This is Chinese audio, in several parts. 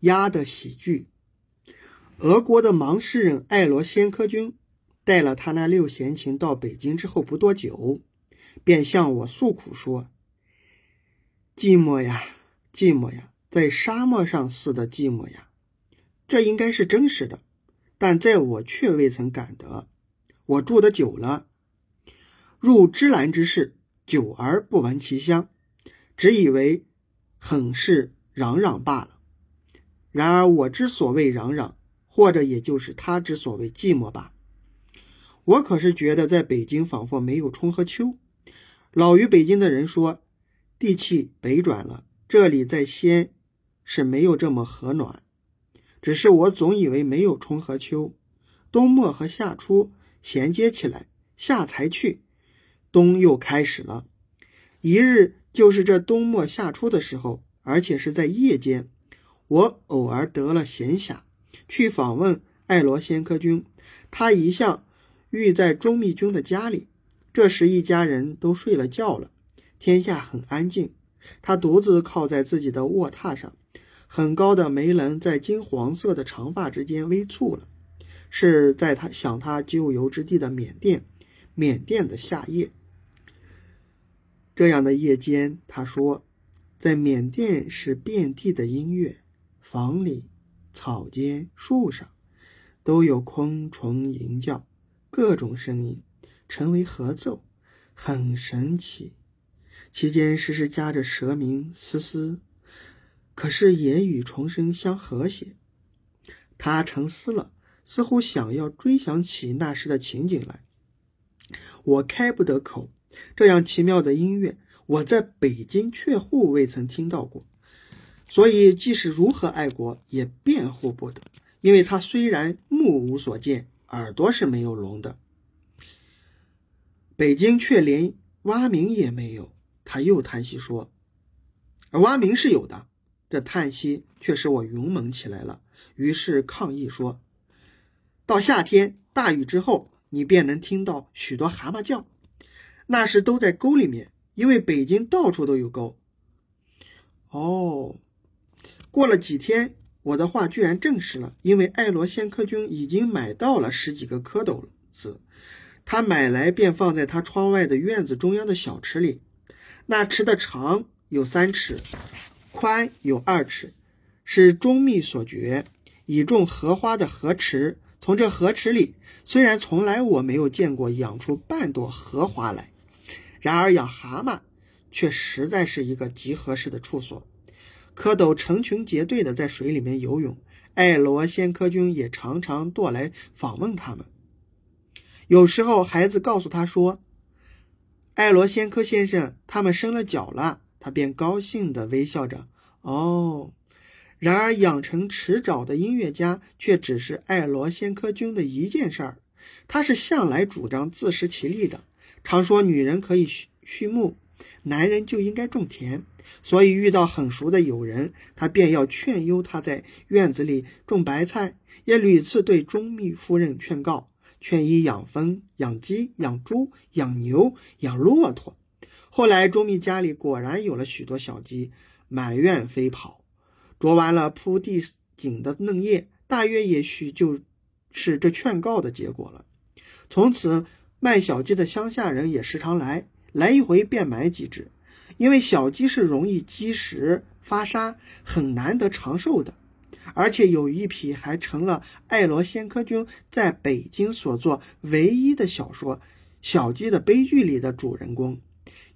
鸭的喜剧。俄国的盲诗人艾罗先科君带了他那六弦琴到北京之后不多久，便向我诉苦说：“寂寞呀，寂寞呀，在沙漠上似的寂寞呀。”这应该是真实的，但在我却未曾感得。我住的久了，入芝兰之室，久而不闻其香，只以为很是攘攘罢了。然而我之所谓嚷嚷，或者也就是他之所谓寂寞吧。我可是觉得在北京仿佛没有春和秋。老于北京的人说，地气北转了，这里在先是没有这么和暖。只是我总以为没有春和秋，冬末和夏初衔接起来，夏才去，冬又开始了。一日就是这冬末夏初的时候，而且是在夜间，我偶尔得了闲暇，去访问爱罗先科君。他一向寓在钟密君的家里。这时一家人都睡了觉了，天下很安静。他独自靠在自己的卧榻上。很高的梅棱在金黄色的长发之间微蹙了，是在他想他旧游之地的缅甸，缅甸的夏夜。这样的夜间，他说，在缅甸是遍地的音乐，房里、草间、树上，都有昆虫吟叫，各种声音成为合奏，很神奇。其间时时夹着蛇鸣嘶嘶。可是也与重生相和谐。他沉思了，似乎想要追想起那时的情景来。我开不得口。这样奇妙的音乐，我在北京却户未曾听到过。所以，即使如何爱国，也辩护不得。因为他虽然目无所见，耳朵是没有聋的。北京却连蛙鸣也没有。他又叹息说：“蛙鸣是有的。”这叹息却使我勇猛起来了，于是抗议说：“到夏天大雨之后，你便能听到许多蛤蟆叫，那时都在沟里面，因为北京到处都有沟。”哦，过了几天，我的话居然证实了，因为爱罗先科君已经买到了十几个蝌蚪子，他买来便放在他窗外的院子中央的小池里，那池的长有三尺。宽有二尺，是中密所掘，以种荷花的荷池。从这荷池里，虽然从来我没有见过养出半朵荷花来，然而养蛤蟆却实在是一个极合适的处所。蝌蚪成群结队的在水里面游泳，爱罗仙科君也常常过来访问他们。有时候孩子告诉他说：“爱罗仙科先生，他们生了脚了。”他便高兴地微笑着。哦，然而养成迟早的音乐家却只是爱罗先科君的一件事儿。他是向来主张自食其力的，常说女人可以畜牧，男人就应该种田。所以遇到很熟的友人，他便要劝诱他在院子里种白菜，也屡次对钟密夫人劝告，劝伊养蜂、养鸡、养猪、养牛、养骆驼。后来，钟密家里果然有了许多小鸡，满院飞跑，啄完了铺地景的嫩叶，大约也许就是这劝告的结果了。从此，卖小鸡的乡下人也时常来，来一回便买几只，因为小鸡是容易积食发沙，很难得长寿的，而且有一匹还成了爱罗先科君在北京所作唯一的小说《小鸡的悲剧》里的主人公。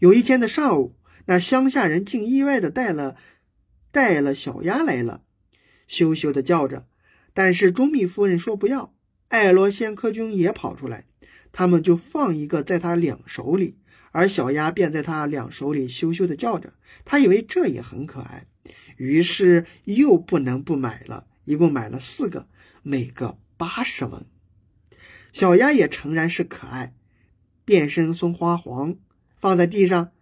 有一天的上午，那乡下人竟意外的带了带了小鸭来了，羞羞的叫着。但是钟密夫人说不要。爱罗先科君也跑出来，他们就放一个在他两手里，而小鸭便在他两手里羞羞的叫着。他以为这也很可爱，于是又不能不买了，一共买了四个，每个八十文。小鸭也诚然是可爱，变身松花黄。放在地上，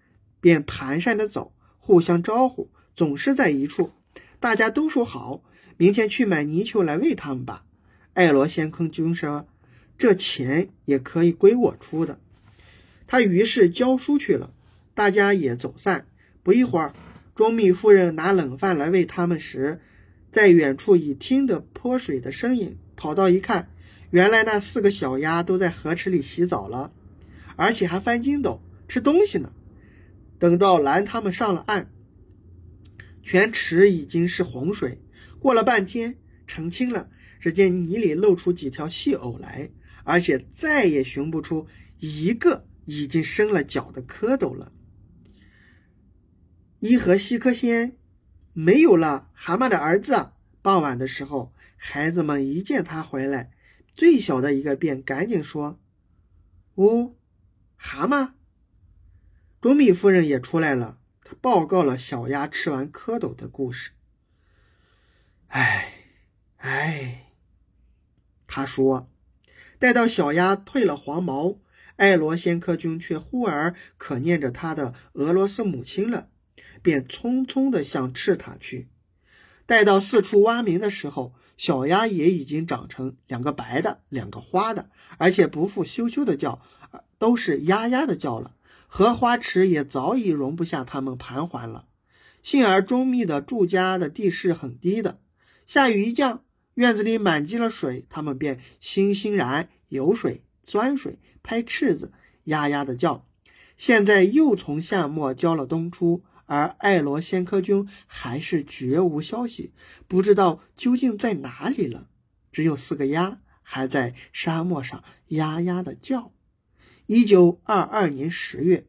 便蹒跚的走，互相招呼，总是在一处。大家都说好，明天去买泥鳅来喂他们吧。爱罗先坑君说：“这钱也可以归我出的。”他于是教书去了，大家也走散。不一会儿，钟密夫人拿冷饭来喂他们时，在远处已听得泼水的声音，跑到一看，原来那四个小鸭都在河池里洗澡了，而且还翻筋斗吃东西呢。等到拦他们上了岸，全池已经是洪水。过了半天，澄清了，只见泥里露出几条细藕来，而且再也寻不出一个已经生了脚的蝌蚪了。伊和西克仙没有了蛤蟆的儿子。傍晚的时候，孩子们一见他回来，最小的一个便赶紧说：“呜，蛤蟆。”钟米夫人也出来了，她报告了小鸭吃完蝌蚪的故事。哎，哎，他说，待到小鸭褪了黄毛，爱罗仙科君却忽而可念着他的俄罗斯母亲了。便匆匆地向赤塔去。待到四处挖鸣的时候，小鸭也已经长成两个白的，两个花的，而且不复羞羞的叫，都是呀呀的叫了。荷花池也早已容不下它们盘桓了。幸而中密的住家的地势很低的，下雨一降，院子里满积了水，它们便欣欣然游水、钻水、拍翅子，呀呀的叫。现在又从夏末交了冬初。而爱罗仙科君还是绝无消息，不知道究竟在哪里了。只有四个鸭还在沙漠上呀呀的叫。一九二二年十月，